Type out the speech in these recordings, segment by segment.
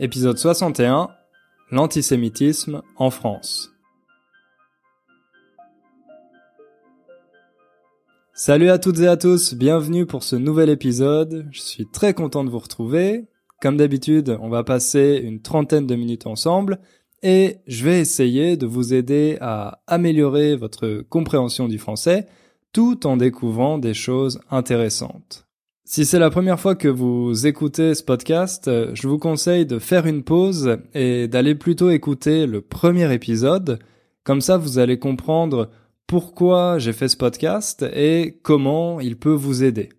épisode 61, l'antisémitisme en France. Salut à toutes et à tous, bienvenue pour ce nouvel épisode. Je suis très content de vous retrouver. Comme d'habitude, on va passer une trentaine de minutes ensemble et je vais essayer de vous aider à améliorer votre compréhension du français tout en découvrant des choses intéressantes. Si c'est la première fois que vous écoutez ce podcast, je vous conseille de faire une pause et d'aller plutôt écouter le premier épisode. Comme ça, vous allez comprendre pourquoi j'ai fait ce podcast et comment il peut vous aider.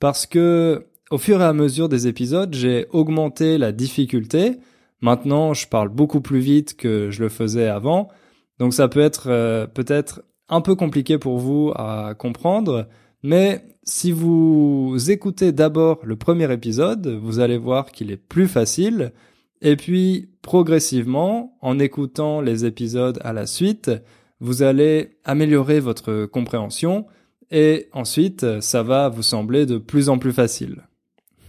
Parce que, au fur et à mesure des épisodes, j'ai augmenté la difficulté. Maintenant, je parle beaucoup plus vite que je le faisais avant. Donc ça peut être euh, peut-être un peu compliqué pour vous à comprendre, mais si vous écoutez d'abord le premier épisode, vous allez voir qu'il est plus facile, et puis progressivement, en écoutant les épisodes à la suite, vous allez améliorer votre compréhension, et ensuite, ça va vous sembler de plus en plus facile.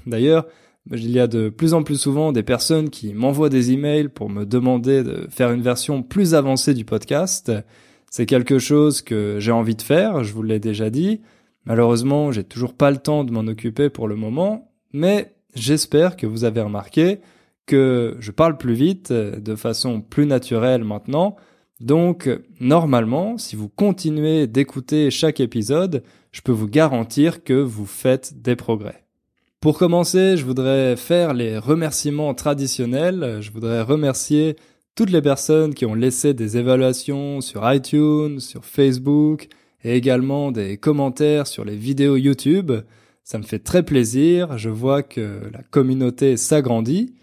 D'ailleurs, il y a de plus en plus souvent des personnes qui m'envoient des emails pour me demander de faire une version plus avancée du podcast, c'est quelque chose que j'ai envie de faire, je vous l'ai déjà dit. Malheureusement, j'ai toujours pas le temps de m'en occuper pour le moment, mais j'espère que vous avez remarqué que je parle plus vite, de façon plus naturelle maintenant. Donc, normalement, si vous continuez d'écouter chaque épisode, je peux vous garantir que vous faites des progrès. Pour commencer, je voudrais faire les remerciements traditionnels. Je voudrais remercier toutes les personnes qui ont laissé des évaluations sur iTunes, sur Facebook et également des commentaires sur les vidéos YouTube. Ça me fait très plaisir, je vois que la communauté s'agrandit.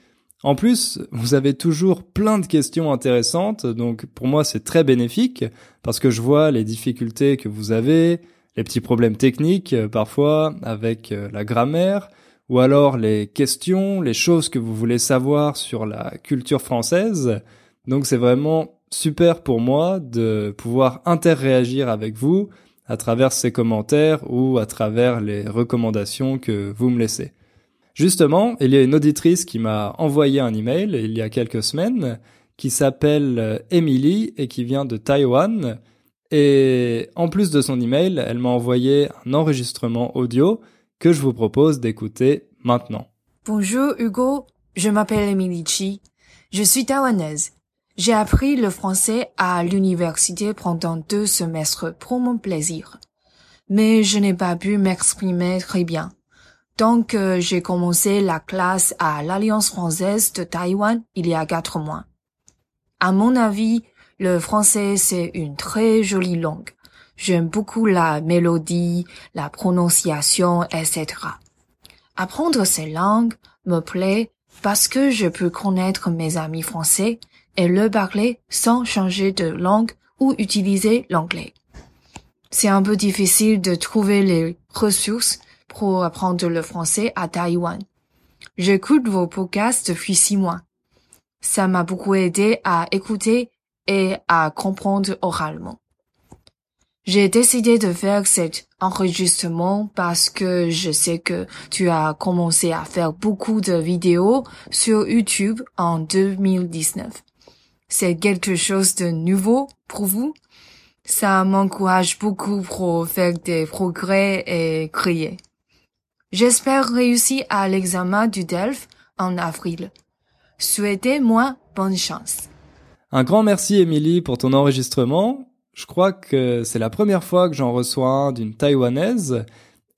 En plus, vous avez toujours plein de questions intéressantes, donc pour moi c'est très bénéfique parce que je vois les difficultés que vous avez, les petits problèmes techniques euh, parfois avec euh, la grammaire, ou alors les questions, les choses que vous voulez savoir sur la culture française. Donc c'est vraiment super pour moi de pouvoir interréagir avec vous à travers ces commentaires ou à travers les recommandations que vous me laissez. Justement, il y a une auditrice qui m'a envoyé un email il y a quelques semaines qui s'appelle Emily et qui vient de Taïwan. Et en plus de son email, elle m'a envoyé un enregistrement audio que je vous propose d'écouter maintenant. Bonjour Hugo, je m'appelle Emily Chi. Je suis taïwanaise. J'ai appris le français à l'université pendant deux semestres pour mon plaisir. Mais je n'ai pas pu m'exprimer très bien. Donc, euh, j'ai commencé la classe à l'Alliance française de Taïwan il y a quatre mois. À mon avis, le français c'est une très jolie langue. J'aime beaucoup la mélodie, la prononciation, etc. Apprendre ces langues me plaît parce que je peux connaître mes amis français et le parler sans changer de langue ou utiliser l'anglais. C'est un peu difficile de trouver les ressources pour apprendre le français à Taïwan. J'écoute vos podcasts depuis six mois. Ça m'a beaucoup aidé à écouter et à comprendre oralement. J'ai décidé de faire cet enregistrement parce que je sais que tu as commencé à faire beaucoup de vidéos sur YouTube en 2019 c'est quelque chose de nouveau pour vous? Ça m'encourage beaucoup pour faire des progrès et créer. J'espère réussir à l'examen du DELF en avril. Souhaitez-moi bonne chance. Un grand merci Émilie pour ton enregistrement. Je crois que c'est la première fois que j'en reçois un d'une taïwanaise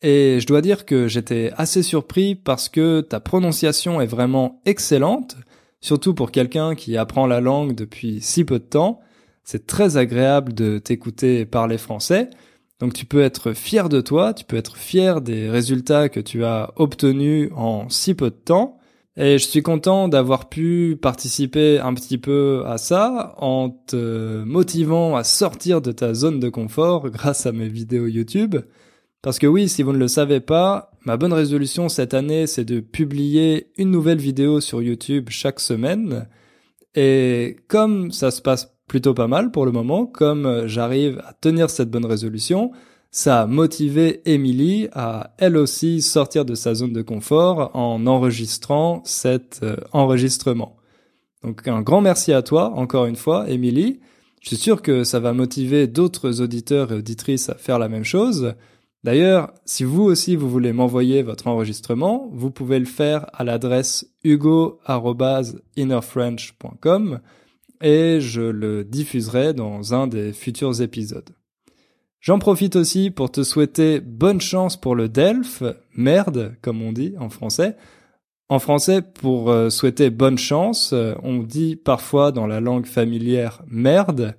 et je dois dire que j'étais assez surpris parce que ta prononciation est vraiment excellente surtout pour quelqu'un qui apprend la langue depuis si peu de temps. C'est très agréable de t'écouter parler français. Donc tu peux être fier de toi, tu peux être fier des résultats que tu as obtenus en si peu de temps. Et je suis content d'avoir pu participer un petit peu à ça en te motivant à sortir de ta zone de confort grâce à mes vidéos YouTube. Parce que oui, si vous ne le savez pas, ma bonne résolution cette année, c'est de publier une nouvelle vidéo sur YouTube chaque semaine. Et comme ça se passe plutôt pas mal pour le moment, comme j'arrive à tenir cette bonne résolution, ça a motivé Emily à elle aussi sortir de sa zone de confort en enregistrant cet euh, enregistrement. Donc un grand merci à toi, encore une fois, Emily. Je suis sûr que ça va motiver d'autres auditeurs et auditrices à faire la même chose. D'ailleurs, si vous aussi vous voulez m'envoyer votre enregistrement, vous pouvez le faire à l'adresse hugo.innerfrench.com et je le diffuserai dans un des futurs épisodes. J'en profite aussi pour te souhaiter bonne chance pour le DELF, merde, comme on dit en français. En français, pour euh, souhaiter bonne chance, euh, on dit parfois dans la langue familière merde.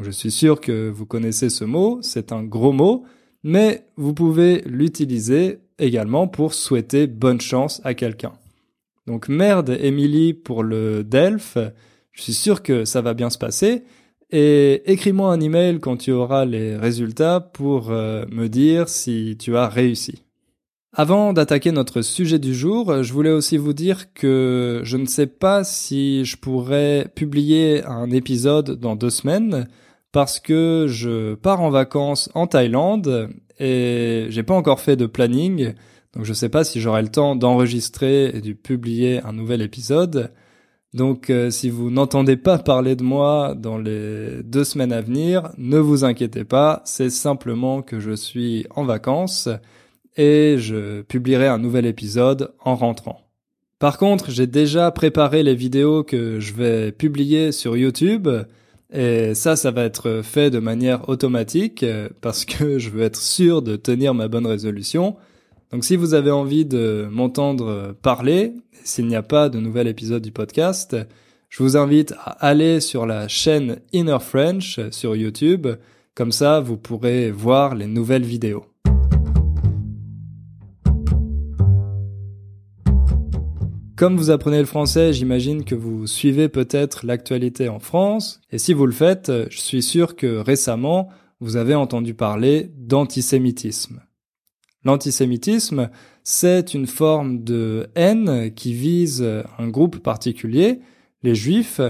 Je suis sûr que vous connaissez ce mot, c'est un gros mot, mais vous pouvez l'utiliser également pour souhaiter bonne chance à quelqu'un. Donc merde, Émilie, pour le DELF, je suis sûr que ça va bien se passer, et écris-moi un email quand tu auras les résultats pour euh, me dire si tu as réussi. Avant d'attaquer notre sujet du jour, je voulais aussi vous dire que je ne sais pas si je pourrais publier un épisode dans deux semaines parce que je pars en vacances en Thaïlande et j'ai pas encore fait de planning, donc je sais pas si j'aurai le temps d'enregistrer et de publier un nouvel épisode. Donc euh, si vous n'entendez pas parler de moi dans les deux semaines à venir, ne vous inquiétez pas, c'est simplement que je suis en vacances et je publierai un nouvel épisode en rentrant. Par contre, j'ai déjà préparé les vidéos que je vais publier sur YouTube et ça, ça va être fait de manière automatique parce que je veux être sûr de tenir ma bonne résolution. Donc si vous avez envie de m'entendre parler, s'il n'y a pas de nouvel épisode du podcast, je vous invite à aller sur la chaîne Inner French sur YouTube, comme ça vous pourrez voir les nouvelles vidéos. Comme vous apprenez le français, j'imagine que vous suivez peut-être l'actualité en France, et si vous le faites, je suis sûr que récemment, vous avez entendu parler d'antisémitisme. L'antisémitisme, c'est une forme de haine qui vise un groupe particulier, les juifs,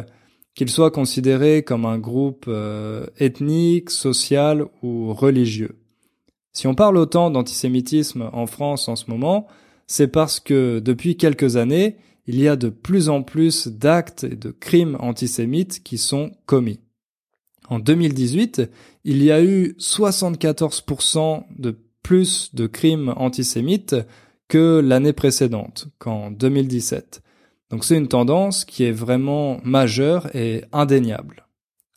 qu'ils soient considérés comme un groupe euh, ethnique, social ou religieux. Si on parle autant d'antisémitisme en France en ce moment, c'est parce que depuis quelques années, il y a de plus en plus d'actes et de crimes antisémites qui sont commis. En 2018, il y a eu 74% de plus de crimes antisémites que l'année précédente, qu'en 2017. Donc c'est une tendance qui est vraiment majeure et indéniable.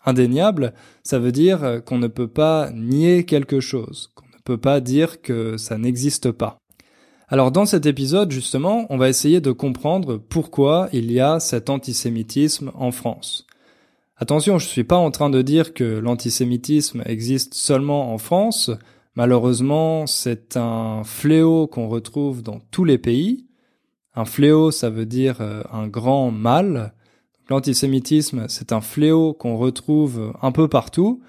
Indéniable, ça veut dire qu'on ne peut pas nier quelque chose, qu'on ne peut pas dire que ça n'existe pas. Alors dans cet épisode, justement, on va essayer de comprendre pourquoi il y a cet antisémitisme en France. Attention, je ne suis pas en train de dire que l'antisémitisme existe seulement en France, Malheureusement, c'est un fléau qu'on retrouve dans tous les pays. Un fléau, ça veut dire euh, un grand mal. L'antisémitisme, c'est un fléau qu'on retrouve un peu partout,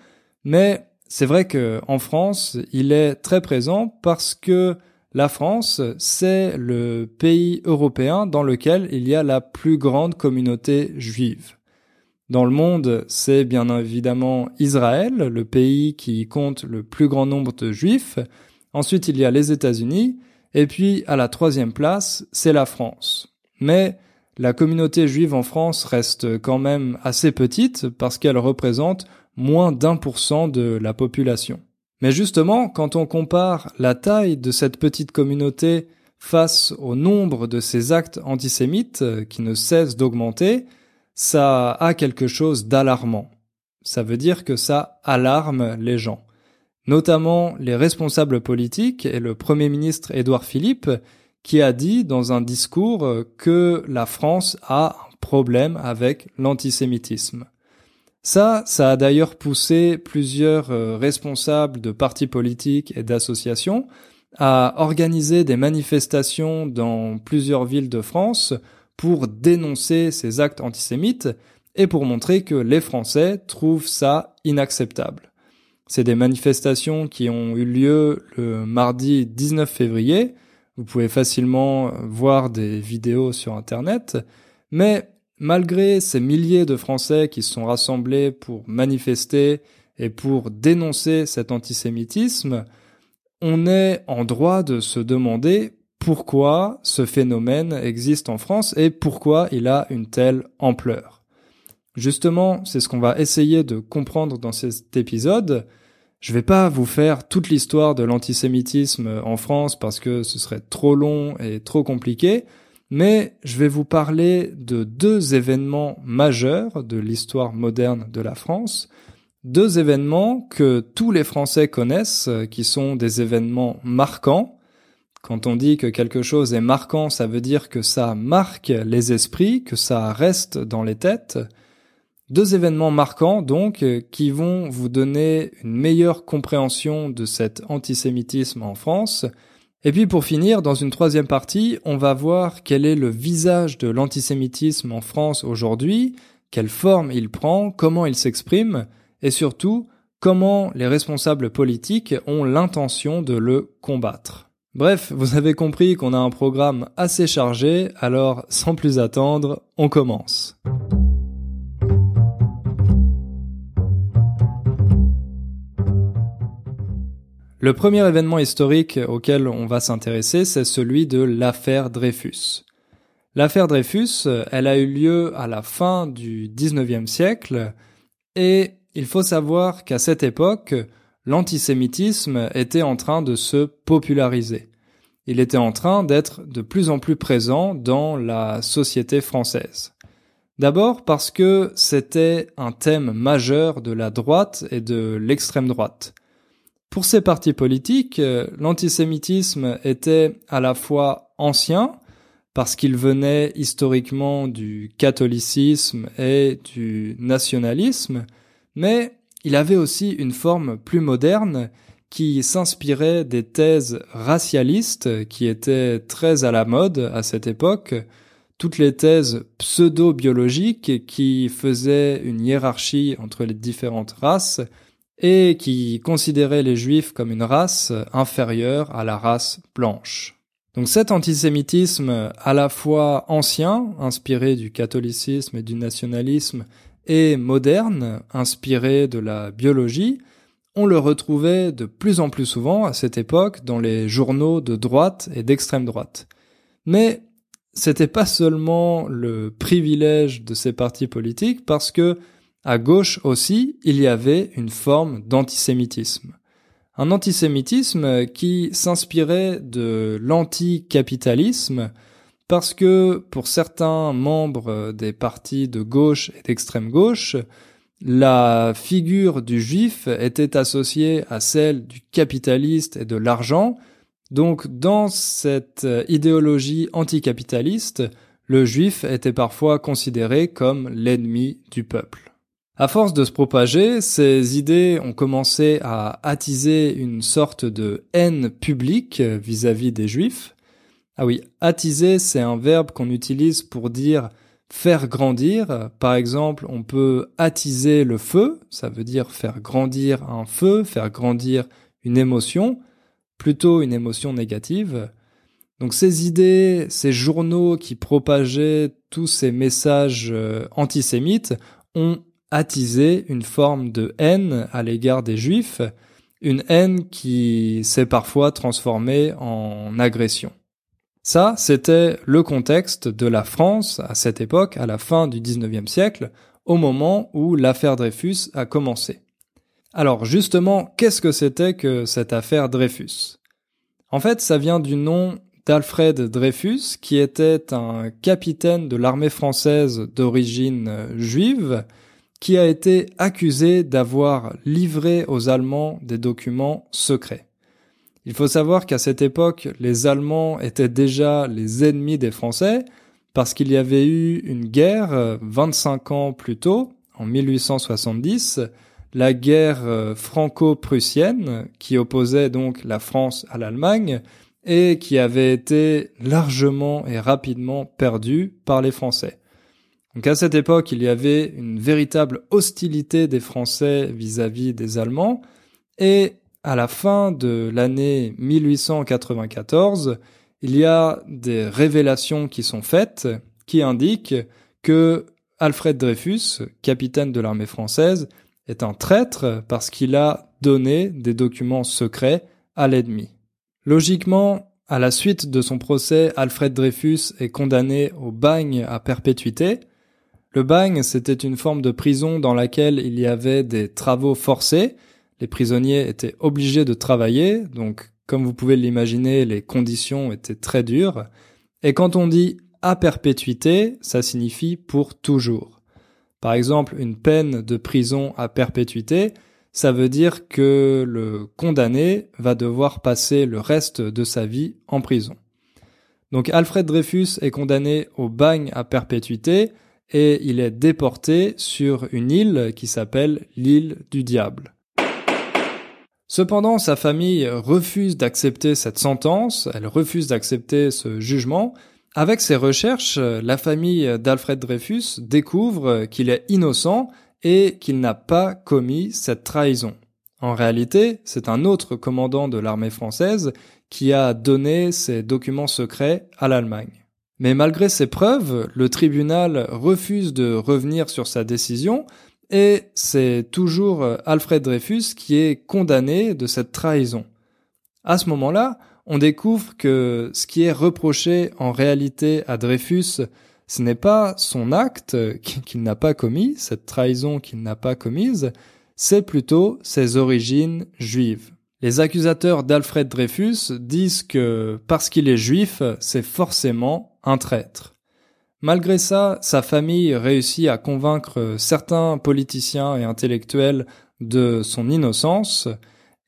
mais c'est vrai que en France, il est très présent parce que la France, c'est le pays européen dans lequel il y a la plus grande communauté juive. Dans le monde, c'est bien évidemment Israël, le pays qui compte le plus grand nombre de juifs. Ensuite, il y a les États-Unis. Et puis, à la troisième place, c'est la France. Mais la communauté juive en France reste quand même assez petite parce qu'elle représente moins d'un pour cent de la population. Mais justement, quand on compare la taille de cette petite communauté face au nombre de ces actes antisémites qui ne cessent d'augmenter, ça a quelque chose d'alarmant. Ça veut dire que ça alarme les gens, notamment les responsables politiques et le Premier ministre Édouard Philippe, qui a dit dans un discours que la France a un problème avec l'antisémitisme. Ça, ça a d'ailleurs poussé plusieurs euh, responsables de partis politiques et d'associations à organiser des manifestations dans plusieurs villes de France pour dénoncer ces actes antisémites et pour montrer que les Français trouvent ça inacceptable. C'est des manifestations qui ont eu lieu le mardi 19 février. Vous pouvez facilement voir des vidéos sur Internet. Mais malgré ces milliers de Français qui se sont rassemblés pour manifester et pour dénoncer cet antisémitisme, on est en droit de se demander pourquoi ce phénomène existe en France et pourquoi il a une telle ampleur. Justement, c'est ce qu'on va essayer de comprendre dans cet épisode. Je vais pas vous faire toute l'histoire de l'antisémitisme en France parce que ce serait trop long et trop compliqué, mais je vais vous parler de deux événements majeurs de l'histoire moderne de la France, deux événements que tous les Français connaissent, qui sont des événements marquants. Quand on dit que quelque chose est marquant, ça veut dire que ça marque les esprits, que ça reste dans les têtes. Deux événements marquants, donc, qui vont vous donner une meilleure compréhension de cet antisémitisme en France. Et puis pour finir, dans une troisième partie, on va voir quel est le visage de l'antisémitisme en France aujourd'hui, quelle forme il prend, comment il s'exprime, et surtout, comment les responsables politiques ont l'intention de le combattre. Bref, vous avez compris qu'on a un programme assez chargé, alors sans plus attendre, on commence. Le premier événement historique auquel on va s'intéresser, c'est celui de l'affaire Dreyfus. L'affaire Dreyfus, elle a eu lieu à la fin du 19e siècle et il faut savoir qu'à cette époque, l'antisémitisme était en train de se populariser. Il était en train d'être de plus en plus présent dans la société française. D'abord parce que c'était un thème majeur de la droite et de l'extrême droite. Pour ces partis politiques, euh, l'antisémitisme était à la fois ancien, parce qu'il venait historiquement du catholicisme et du nationalisme, mais il avait aussi une forme plus moderne qui s'inspirait des thèses racialistes qui étaient très à la mode à cette époque, toutes les thèses pseudo-biologiques qui faisaient une hiérarchie entre les différentes races et qui considérait les juifs comme une race inférieure à la race blanche. Donc cet antisémitisme à la fois ancien, inspiré du catholicisme et du nationalisme, et moderne, inspiré de la biologie, on le retrouvait de plus en plus souvent à cette époque dans les journaux de droite et d'extrême droite. Mais c'était pas seulement le privilège de ces partis politiques parce que à gauche aussi, il y avait une forme d'antisémitisme. Un antisémitisme qui s'inspirait de l'anticapitalisme parce que pour certains membres des partis de gauche et d'extrême gauche, la figure du juif était associée à celle du capitaliste et de l'argent. Donc dans cette idéologie anticapitaliste, le juif était parfois considéré comme l'ennemi du peuple. À force de se propager, ces idées ont commencé à attiser une sorte de haine publique vis-à-vis des juifs. Ah oui, attiser, c'est un verbe qu'on utilise pour dire faire grandir. Par exemple, on peut attiser le feu, ça veut dire faire grandir un feu, faire grandir une émotion, plutôt une émotion négative. Donc ces idées, ces journaux qui propageaient tous ces messages euh, antisémites ont attiser une forme de haine à l'égard des juifs, une haine qui s'est parfois transformée en agression. Ça, c'était le contexte de la France à cette époque, à la fin du 19e siècle, au moment où l'affaire Dreyfus a commencé. Alors justement, qu'est-ce que c'était que cette affaire Dreyfus? En fait, ça vient du nom d'Alfred Dreyfus, qui était un capitaine de l'armée française d'origine juive, qui a été accusé d'avoir livré aux Allemands des documents secrets. Il faut savoir qu'à cette époque, les Allemands étaient déjà les ennemis des Français parce qu'il y avait eu une guerre 25 euh, ans plus tôt, en 1870, la guerre euh, franco-prussienne qui opposait donc la France à l'Allemagne et qui avait été largement et rapidement perdue par les Français. Donc à cette époque, il y avait une véritable hostilité des Français vis-à-vis des Allemands, et à la fin de l'année 1894, il y a des révélations qui sont faites qui indiquent que Alfred Dreyfus, capitaine de l'armée française, est un traître parce qu'il a donné des documents secrets à l'ennemi. Logiquement, à la suite de son procès, Alfred Dreyfus est condamné au bagne à perpétuité. Le bagne, c'était une forme de prison dans laquelle il y avait des travaux forcés. Les prisonniers étaient obligés de travailler, donc comme vous pouvez l'imaginer, les conditions étaient très dures. Et quand on dit à perpétuité, ça signifie pour toujours. Par exemple, une peine de prison à perpétuité, ça veut dire que le condamné va devoir passer le reste de sa vie en prison. Donc Alfred Dreyfus est condamné au bagne à perpétuité et il est déporté sur une île qui s'appelle l'île du diable. Cependant, sa famille refuse d'accepter cette sentence, elle refuse d'accepter ce jugement. Avec ses recherches, la famille d'Alfred Dreyfus découvre qu'il est innocent et qu'il n'a pas commis cette trahison. En réalité, c'est un autre commandant de l'armée française qui a donné ces documents secrets à l'Allemagne. Mais malgré ces preuves, le tribunal refuse de revenir sur sa décision et c'est toujours Alfred Dreyfus qui est condamné de cette trahison. À ce moment-là, on découvre que ce qui est reproché en réalité à Dreyfus, ce n'est pas son acte qu'il n'a pas commis, cette trahison qu'il n'a pas commise, c'est plutôt ses origines juives. Les accusateurs d'Alfred Dreyfus disent que parce qu'il est juif, c'est forcément un traître. Malgré ça, sa famille réussit à convaincre certains politiciens et intellectuels de son innocence,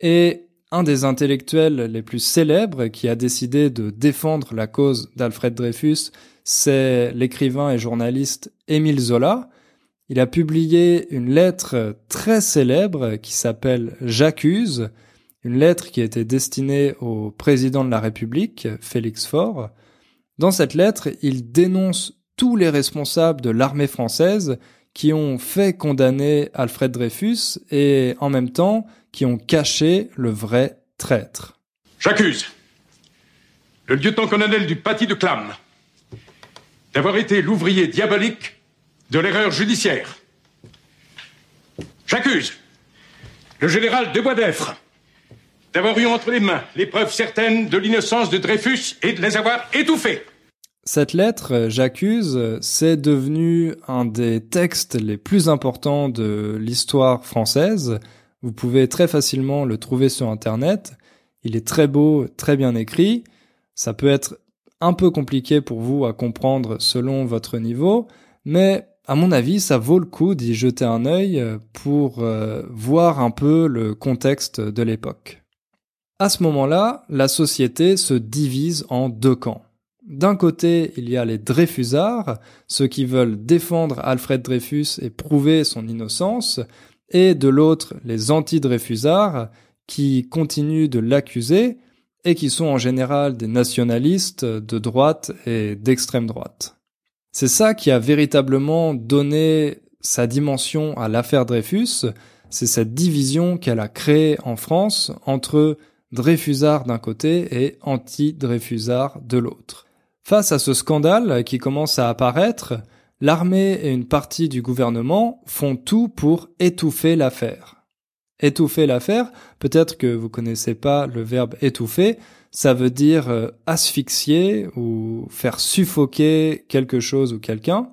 et un des intellectuels les plus célèbres qui a décidé de défendre la cause d'Alfred Dreyfus, c'est l'écrivain et journaliste Émile Zola. Il a publié une lettre très célèbre qui s'appelle J'accuse, une lettre qui était destinée au président de la République, Félix Faure. Dans cette lettre, il dénonce tous les responsables de l'armée française qui ont fait condamner Alfred Dreyfus et en même temps qui ont caché le vrai traître. J'accuse le lieutenant-colonel du Paty de Clam d'avoir été l'ouvrier diabolique de l'erreur judiciaire. J'accuse le général de Boisdeffre d'avoir eu entre les mains les preuves certaines de l'innocence de Dreyfus et de les avoir étouffées. Cette lettre, j'accuse, c'est devenu un des textes les plus importants de l'histoire française. Vous pouvez très facilement le trouver sur Internet. Il est très beau, très bien écrit. Ça peut être un peu compliqué pour vous à comprendre selon votre niveau, mais à mon avis, ça vaut le coup d'y jeter un œil pour euh, voir un peu le contexte de l'époque. À ce moment-là, la société se divise en deux camps. D'un côté, il y a les Dreyfusards, ceux qui veulent défendre Alfred Dreyfus et prouver son innocence, et de l'autre, les anti-Dreyfusards, qui continuent de l'accuser et qui sont en général des nationalistes de droite et d'extrême droite. C'est ça qui a véritablement donné sa dimension à l'affaire Dreyfus, c'est cette division qu'elle a créée en France entre Dreyfusards d'un côté et anti-Dreyfusards de l'autre. Face à ce scandale qui commence à apparaître, l'armée et une partie du gouvernement font tout pour étouffer l'affaire. Étouffer l'affaire, peut-être que vous connaissez pas le verbe étouffer, ça veut dire euh, asphyxier ou faire suffoquer quelque chose ou quelqu'un.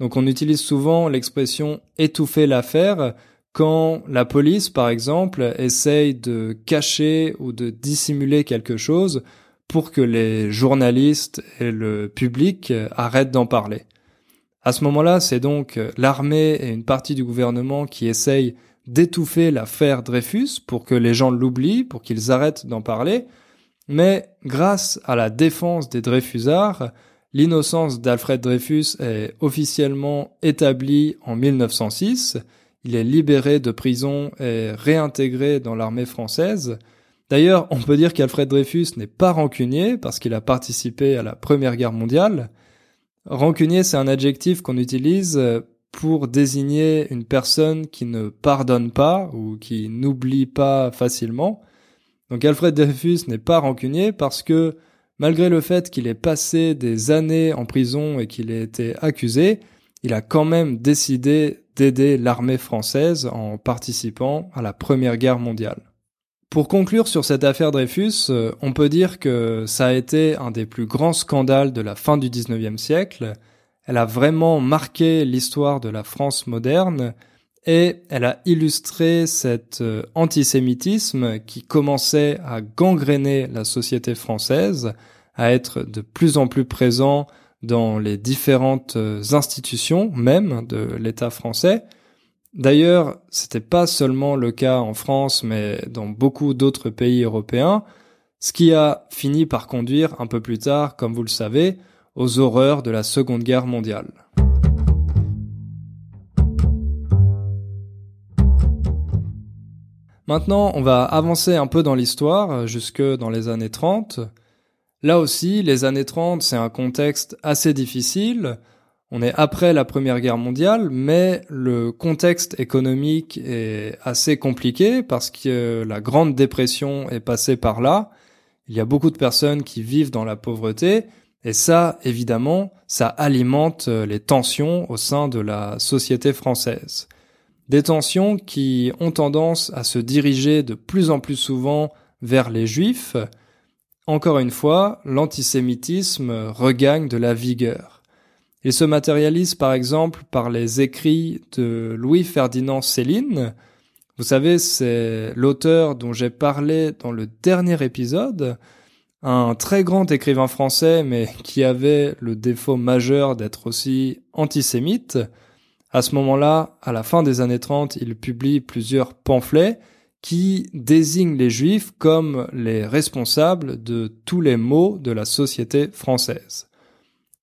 Donc on utilise souvent l'expression étouffer l'affaire quand la police, par exemple, essaye de cacher ou de dissimuler quelque chose pour que les journalistes et le public arrêtent d'en parler. À ce moment-là, c'est donc l'armée et une partie du gouvernement qui essayent d'étouffer l'affaire Dreyfus pour que les gens l'oublient, pour qu'ils arrêtent d'en parler. Mais grâce à la défense des Dreyfusards, l'innocence d'Alfred Dreyfus est officiellement établie en 1906. Il est libéré de prison et réintégré dans l'armée française. D'ailleurs, on peut dire qu'Alfred Dreyfus n'est pas rancunier parce qu'il a participé à la Première Guerre mondiale. Rancunier, c'est un adjectif qu'on utilise pour désigner une personne qui ne pardonne pas ou qui n'oublie pas facilement. Donc Alfred Dreyfus n'est pas rancunier parce que malgré le fait qu'il ait passé des années en prison et qu'il ait été accusé, il a quand même décidé d'aider l'armée française en participant à la Première Guerre mondiale. Pour conclure sur cette affaire Dreyfus, euh, on peut dire que ça a été un des plus grands scandales de la fin du 19e siècle. Elle a vraiment marqué l'histoire de la France moderne et elle a illustré cet euh, antisémitisme qui commençait à gangréner la société française, à être de plus en plus présent dans les différentes euh, institutions même de l'État français. D'ailleurs, c'était pas seulement le cas en France, mais dans beaucoup d'autres pays européens, ce qui a fini par conduire un peu plus tard, comme vous le savez, aux horreurs de la Seconde Guerre mondiale. Maintenant, on va avancer un peu dans l'histoire, jusque dans les années 30. Là aussi, les années 30, c'est un contexte assez difficile. On est après la Première Guerre mondiale, mais le contexte économique est assez compliqué parce que la Grande Dépression est passée par là. Il y a beaucoup de personnes qui vivent dans la pauvreté, et ça, évidemment, ça alimente les tensions au sein de la société française. Des tensions qui ont tendance à se diriger de plus en plus souvent vers les juifs, encore une fois, l'antisémitisme regagne de la vigueur. Il se matérialise par exemple par les écrits de Louis-Ferdinand Céline. Vous savez, c'est l'auteur dont j'ai parlé dans le dernier épisode, un très grand écrivain français mais qui avait le défaut majeur d'être aussi antisémite. À ce moment-là, à la fin des années 30, il publie plusieurs pamphlets qui désigne les juifs comme les responsables de tous les maux de la société française.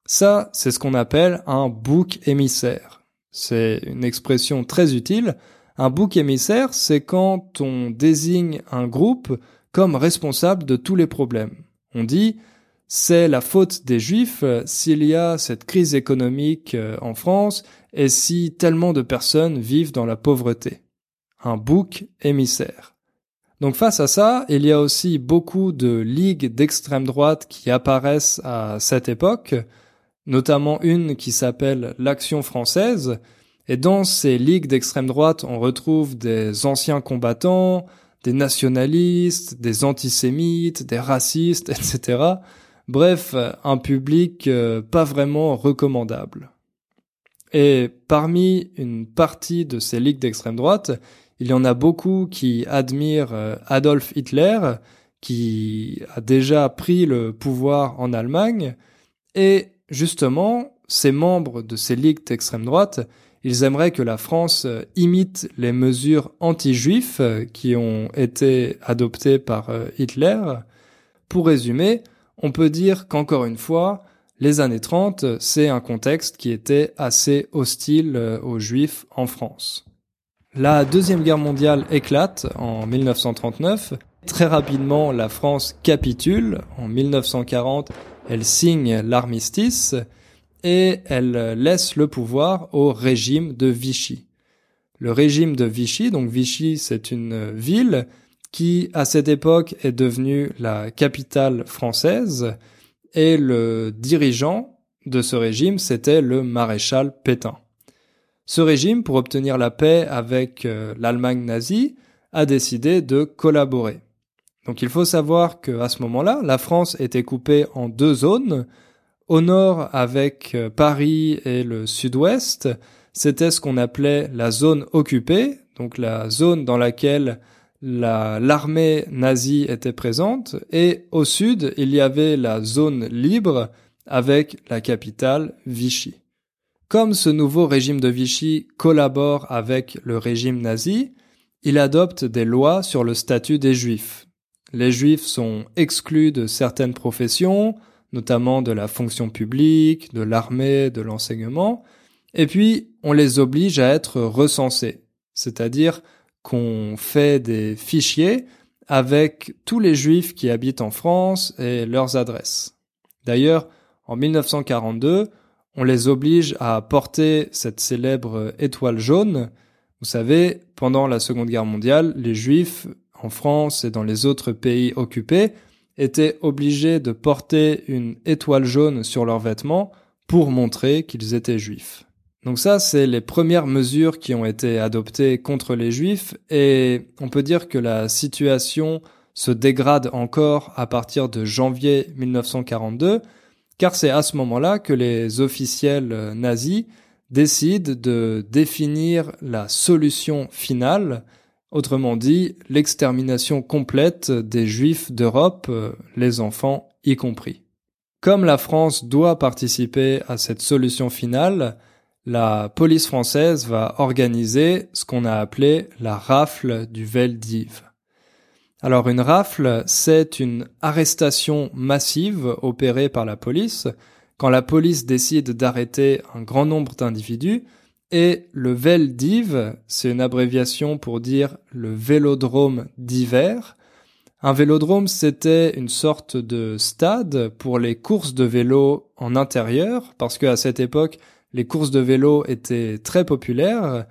Ça, c'est ce qu'on appelle un bouc émissaire. C'est une expression très utile. Un bouc émissaire, c'est quand on désigne un groupe comme responsable de tous les problèmes. On dit, c'est la faute des juifs s'il y a cette crise économique euh, en France et si tellement de personnes vivent dans la pauvreté un bouc émissaire. Donc face à ça, il y a aussi beaucoup de ligues d'extrême droite qui apparaissent à cette époque, notamment une qui s'appelle l'Action française, et dans ces ligues d'extrême droite, on retrouve des anciens combattants, des nationalistes, des antisémites, des racistes, etc. Bref, un public euh, pas vraiment recommandable. Et parmi une partie de ces ligues d'extrême droite, il y en a beaucoup qui admirent euh, Adolf Hitler, qui a déjà pris le pouvoir en Allemagne, et justement, ces membres de ces ligues d'extrême droite, ils aimeraient que la France euh, imite les mesures anti-juifs euh, qui ont été adoptées par Hitler. Pour résumer, on peut dire qu'encore une fois, les années 30, c'est un contexte qui était assez hostile aux juifs en France. La Deuxième Guerre mondiale éclate en 1939. Très rapidement, la France capitule. En 1940, elle signe l'armistice et elle laisse le pouvoir au régime de Vichy. Le régime de Vichy, donc Vichy, c'est une ville qui, à cette époque, est devenue la capitale française et le dirigeant de ce régime, c'était le maréchal Pétain. Ce régime, pour obtenir la paix avec euh, l'Allemagne nazie, a décidé de collaborer. Donc il faut savoir qu'à ce moment-là, la France était coupée en deux zones. Au nord, avec euh, Paris et le sud-ouest, c'était ce qu'on appelait la zone occupée, donc la zone dans laquelle l'armée nazie était présente, et au sud, il y avait la zone libre avec la capitale Vichy. Comme ce nouveau régime de Vichy collabore avec le régime nazi, il adopte des lois sur le statut des juifs. Les juifs sont exclus de certaines professions, notamment de la fonction publique, de l'armée, de l'enseignement, et puis on les oblige à être recensés, c'est-à-dire qu'on fait des fichiers avec tous les juifs qui habitent en France et leurs adresses. D'ailleurs, en 1942, on les oblige à porter cette célèbre étoile jaune. Vous savez, pendant la Seconde Guerre mondiale, les Juifs, en France et dans les autres pays occupés, étaient obligés de porter une étoile jaune sur leurs vêtements pour montrer qu'ils étaient juifs. Donc ça, c'est les premières mesures qui ont été adoptées contre les juifs et on peut dire que la situation se dégrade encore à partir de janvier 1942 car c'est à ce moment-là que les officiels nazis décident de définir la solution finale, autrement dit l'extermination complète des juifs d'Europe, les enfants y compris. Comme la France doit participer à cette solution finale, la police française va organiser ce qu'on a appelé la rafle du Vel d'Ive. Alors une rafle, c'est une arrestation massive opérée par la police quand la police décide d'arrêter un grand nombre d'individus et le Vel d'Ive, c'est une abréviation pour dire le vélodrome d'hiver. Un vélodrome, c'était une sorte de stade pour les courses de vélo en intérieur parce qu'à cette époque, les courses de vélo étaient très populaires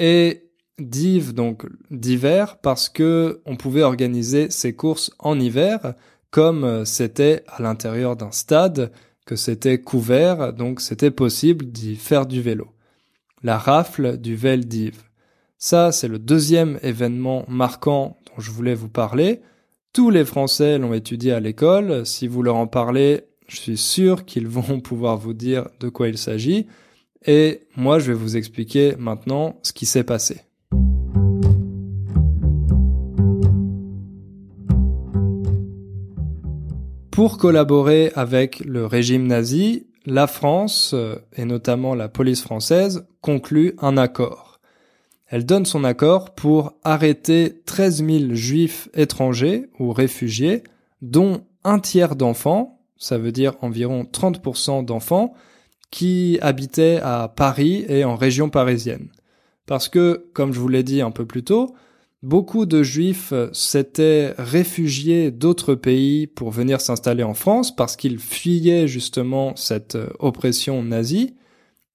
et d'hiver donc d'hiver parce que on pouvait organiser ces courses en hiver comme c'était à l'intérieur d'un stade que c'était couvert donc c'était possible d'y faire du vélo. La rafle du Vel d'Yves. Ça c'est le deuxième événement marquant dont je voulais vous parler. Tous les Français l'ont étudié à l'école. Si vous leur en parlez, je suis sûr qu'ils vont pouvoir vous dire de quoi il s'agit. Et moi, je vais vous expliquer maintenant ce qui s'est passé. Pour collaborer avec le régime nazi, la France, et notamment la police française, conclut un accord. Elle donne son accord pour arrêter 13 000 juifs étrangers ou réfugiés, dont un tiers d'enfants, ça veut dire environ 30% d'enfants, qui habitaient à Paris et en région parisienne. Parce que, comme je vous l'ai dit un peu plus tôt, beaucoup de juifs s'étaient réfugiés d'autres pays pour venir s'installer en France parce qu'ils fuyaient justement cette oppression nazie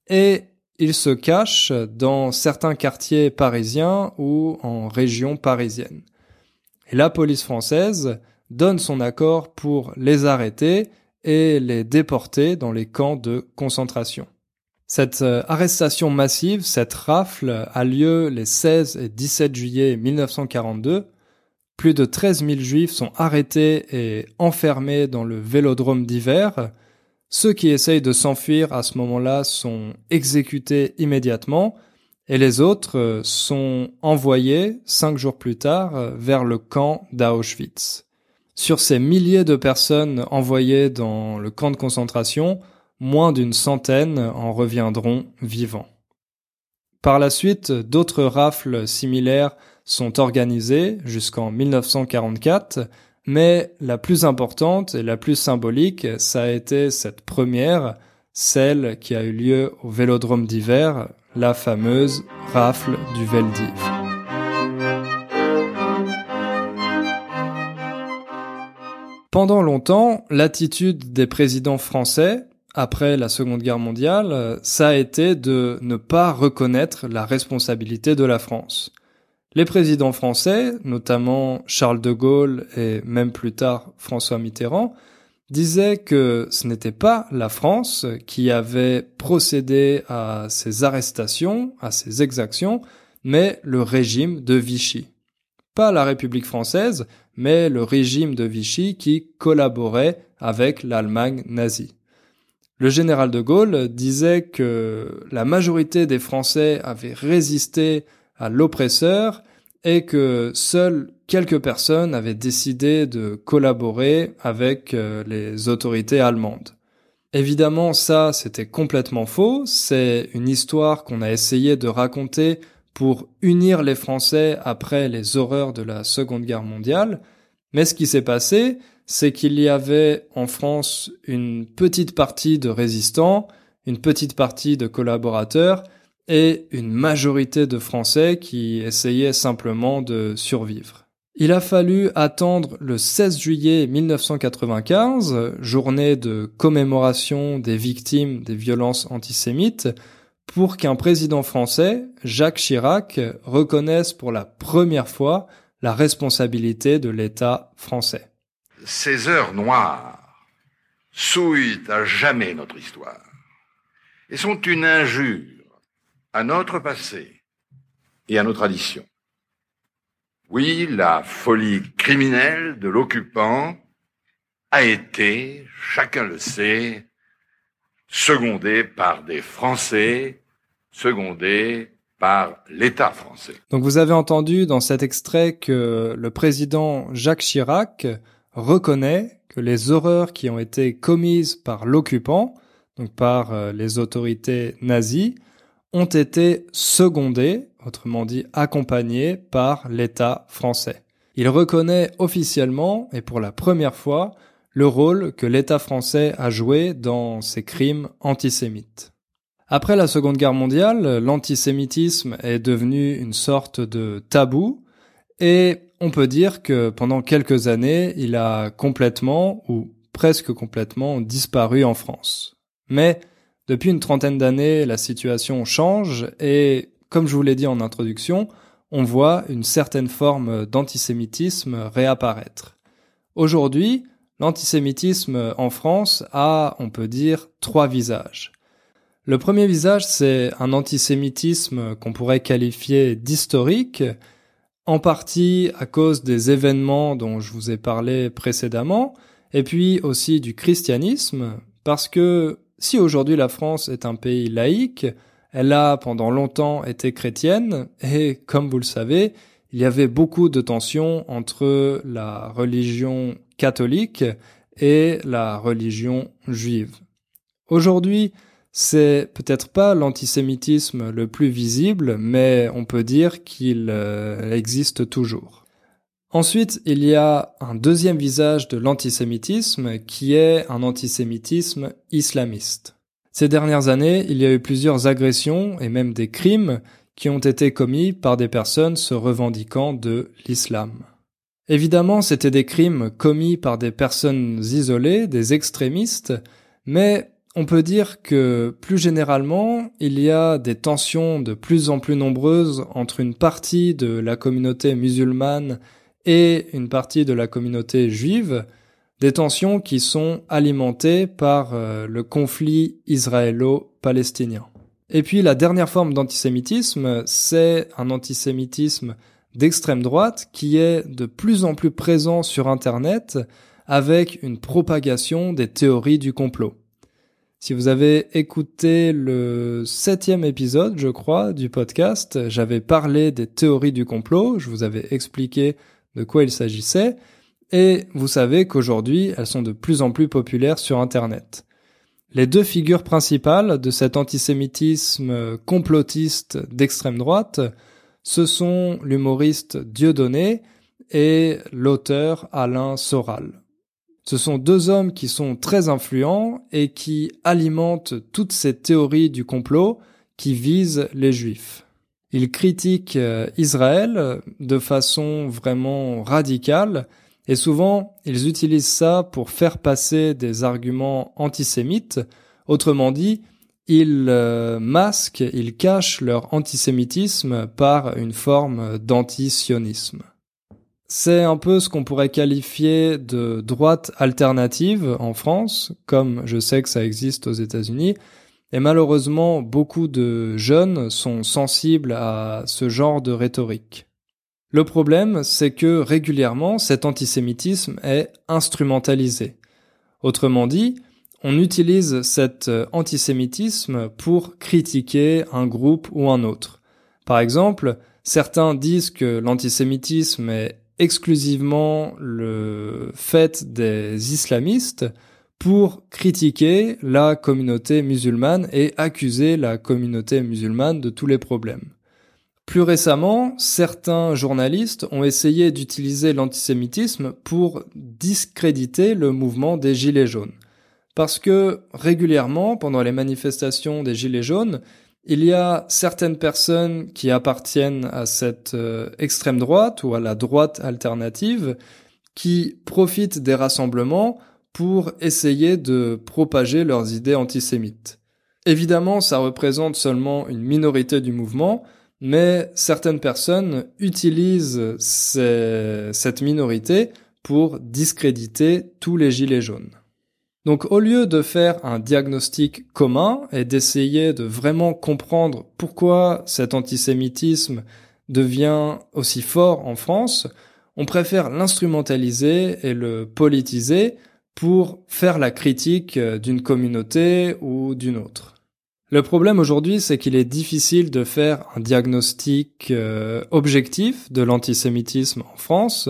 et ils se cachent dans certains quartiers parisiens ou en région parisienne. La police française donne son accord pour les arrêter et les déporter dans les camps de concentration. Cette euh, arrestation massive, cette rafle, a lieu les 16 et 17 juillet 1942. Plus de 13 000 juifs sont arrêtés et enfermés dans le vélodrome d'hiver. Ceux qui essayent de s'enfuir à ce moment-là sont exécutés immédiatement et les autres euh, sont envoyés cinq jours plus tard euh, vers le camp d'Auschwitz. Sur ces milliers de personnes envoyées dans le camp de concentration, moins d'une centaine en reviendront vivants. Par la suite, d'autres rafles similaires sont organisées jusqu'en 1944, mais la plus importante et la plus symbolique, ça a été cette première, celle qui a eu lieu au Vélodrome d'hiver, la fameuse rafle du Veldiv. Pendant longtemps, l'attitude des présidents français, après la Seconde Guerre mondiale, ça a été de ne pas reconnaître la responsabilité de la France. Les présidents français, notamment Charles de Gaulle et même plus tard François Mitterrand, disaient que ce n'était pas la France qui avait procédé à ces arrestations, à ces exactions, mais le régime de Vichy. Pas la République française, mais le régime de Vichy qui collaborait avec l'Allemagne nazie. Le général de Gaulle disait que la majorité des Français avaient résisté à l'oppresseur et que seules quelques personnes avaient décidé de collaborer avec euh, les autorités allemandes. Évidemment, ça, c'était complètement faux. C'est une histoire qu'on a essayé de raconter pour unir les Français après les horreurs de la Seconde Guerre mondiale. Mais ce qui s'est passé, c'est qu'il y avait en France une petite partie de résistants, une petite partie de collaborateurs et une majorité de Français qui essayaient simplement de survivre. Il a fallu attendre le 16 juillet 1995, journée de commémoration des victimes des violences antisémites, pour qu'un président français, Jacques Chirac, reconnaisse pour la première fois la responsabilité de l'État français. Ces heures noires souillent à jamais notre histoire et sont une injure à notre passé et à nos traditions. Oui, la folie criminelle de l'occupant a été, chacun le sait, secondée par des Français, secondée par l'État français. Donc vous avez entendu dans cet extrait que le président Jacques Chirac reconnaît que les horreurs qui ont été commises par l'occupant, donc par euh, les autorités nazies, ont été secondées, autrement dit accompagnées par l'État français. Il reconnaît officiellement et pour la première fois le rôle que l'État français a joué dans ces crimes antisémites. Après la Seconde Guerre mondiale, l'antisémitisme est devenu une sorte de tabou et on peut dire que pendant quelques années, il a complètement ou presque complètement disparu en France. Mais depuis une trentaine d'années, la situation change et, comme je vous l'ai dit en introduction, on voit une certaine forme d'antisémitisme réapparaître. Aujourd'hui, l'antisémitisme en France a, on peut dire, trois visages. Le premier visage, c'est un antisémitisme qu'on pourrait qualifier d'historique, en partie à cause des événements dont je vous ai parlé précédemment, et puis aussi du christianisme, parce que si aujourd'hui la France est un pays laïque, elle a pendant longtemps été chrétienne, et comme vous le savez, il y avait beaucoup de tensions entre la religion catholique et la religion juive. Aujourd'hui, c'est peut-être pas l'antisémitisme le plus visible, mais on peut dire qu'il euh, existe toujours. Ensuite, il y a un deuxième visage de l'antisémitisme qui est un antisémitisme islamiste. Ces dernières années, il y a eu plusieurs agressions et même des crimes qui ont été commis par des personnes se revendiquant de l'islam. Évidemment, c'était des crimes commis par des personnes isolées, des extrémistes, mais on peut dire que plus généralement, il y a des tensions de plus en plus nombreuses entre une partie de la communauté musulmane et une partie de la communauté juive, des tensions qui sont alimentées par euh, le conflit israélo-palestinien. Et puis la dernière forme d'antisémitisme, c'est un antisémitisme d'extrême droite qui est de plus en plus présent sur Internet avec une propagation des théories du complot. Si vous avez écouté le septième épisode, je crois, du podcast, j'avais parlé des théories du complot, je vous avais expliqué de quoi il s'agissait, et vous savez qu'aujourd'hui, elles sont de plus en plus populaires sur Internet. Les deux figures principales de cet antisémitisme complotiste d'extrême droite, ce sont l'humoriste Dieudonné et l'auteur Alain Soral. Ce sont deux hommes qui sont très influents et qui alimentent toutes ces théories du complot qui visent les juifs. Ils critiquent euh, Israël de façon vraiment radicale et souvent ils utilisent ça pour faire passer des arguments antisémites. Autrement dit, ils euh, masquent, ils cachent leur antisémitisme par une forme d'antisionisme. C'est un peu ce qu'on pourrait qualifier de droite alternative en France, comme je sais que ça existe aux États-Unis. Et malheureusement, beaucoup de jeunes sont sensibles à ce genre de rhétorique. Le problème, c'est que régulièrement, cet antisémitisme est instrumentalisé. Autrement dit, on utilise cet antisémitisme pour critiquer un groupe ou un autre. Par exemple, certains disent que l'antisémitisme est exclusivement le fait des islamistes pour critiquer la communauté musulmane et accuser la communauté musulmane de tous les problèmes. Plus récemment, certains journalistes ont essayé d'utiliser l'antisémitisme pour discréditer le mouvement des Gilets jaunes. Parce que régulièrement, pendant les manifestations des Gilets jaunes, il y a certaines personnes qui appartiennent à cette euh, extrême droite ou à la droite alternative qui profitent des rassemblements pour essayer de propager leurs idées antisémites. Évidemment, ça représente seulement une minorité du mouvement, mais certaines personnes utilisent cette minorité pour discréditer tous les gilets jaunes. Donc au lieu de faire un diagnostic commun et d'essayer de vraiment comprendre pourquoi cet antisémitisme devient aussi fort en France, on préfère l'instrumentaliser et le politiser pour faire la critique d'une communauté ou d'une autre. Le problème aujourd'hui, c'est qu'il est difficile de faire un diagnostic euh, objectif de l'antisémitisme en France.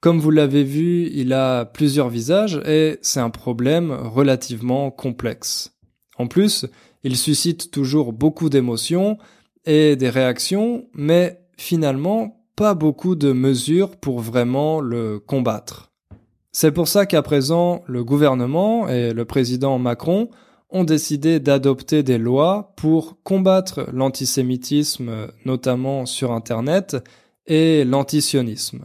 Comme vous l'avez vu, il a plusieurs visages et c'est un problème relativement complexe. En plus, il suscite toujours beaucoup d'émotions et des réactions, mais finalement pas beaucoup de mesures pour vraiment le combattre. C'est pour ça qu'à présent, le gouvernement et le président Macron ont décidé d'adopter des lois pour combattre l'antisémitisme, notamment sur Internet, et l'antisionisme.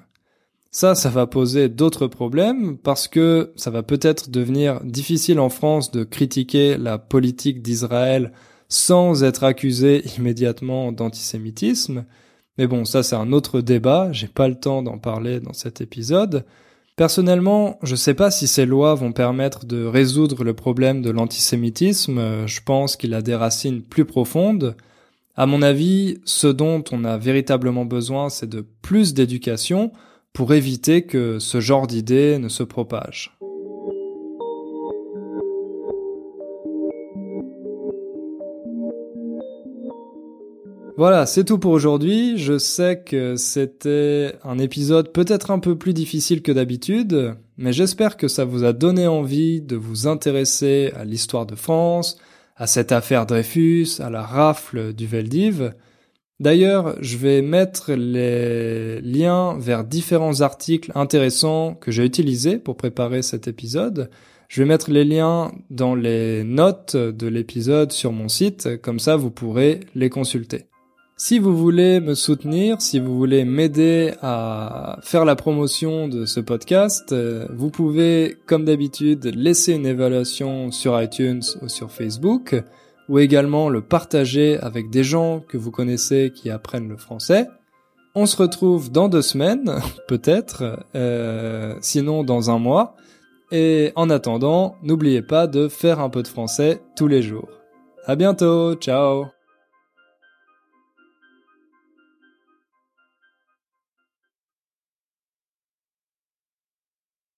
Ça, ça va poser d'autres problèmes parce que ça va peut-être devenir difficile en France de critiquer la politique d'Israël sans être accusé immédiatement d'antisémitisme. Mais bon, ça c'est un autre débat, j'ai pas le temps d'en parler dans cet épisode. Personnellement, je sais pas si ces lois vont permettre de résoudre le problème de l'antisémitisme, je pense qu'il a des racines plus profondes. À mon avis, ce dont on a véritablement besoin, c'est de plus d'éducation pour éviter que ce genre d'idées ne se propagent. Voilà, c'est tout pour aujourd'hui. Je sais que c'était un épisode peut-être un peu plus difficile que d'habitude, mais j'espère que ça vous a donné envie de vous intéresser à l'histoire de France, à cette affaire Dreyfus, à la rafle du Veldiv. D'ailleurs, je vais mettre les liens vers différents articles intéressants que j'ai utilisés pour préparer cet épisode. Je vais mettre les liens dans les notes de l'épisode sur mon site, comme ça vous pourrez les consulter. Si vous voulez me soutenir, si vous voulez m'aider à faire la promotion de ce podcast, euh, vous pouvez, comme d'habitude, laisser une évaluation sur iTunes ou sur Facebook, ou également le partager avec des gens que vous connaissez qui apprennent le français. On se retrouve dans deux semaines, peut-être, euh, sinon dans un mois. Et en attendant, n'oubliez pas de faire un peu de français tous les jours. À bientôt, ciao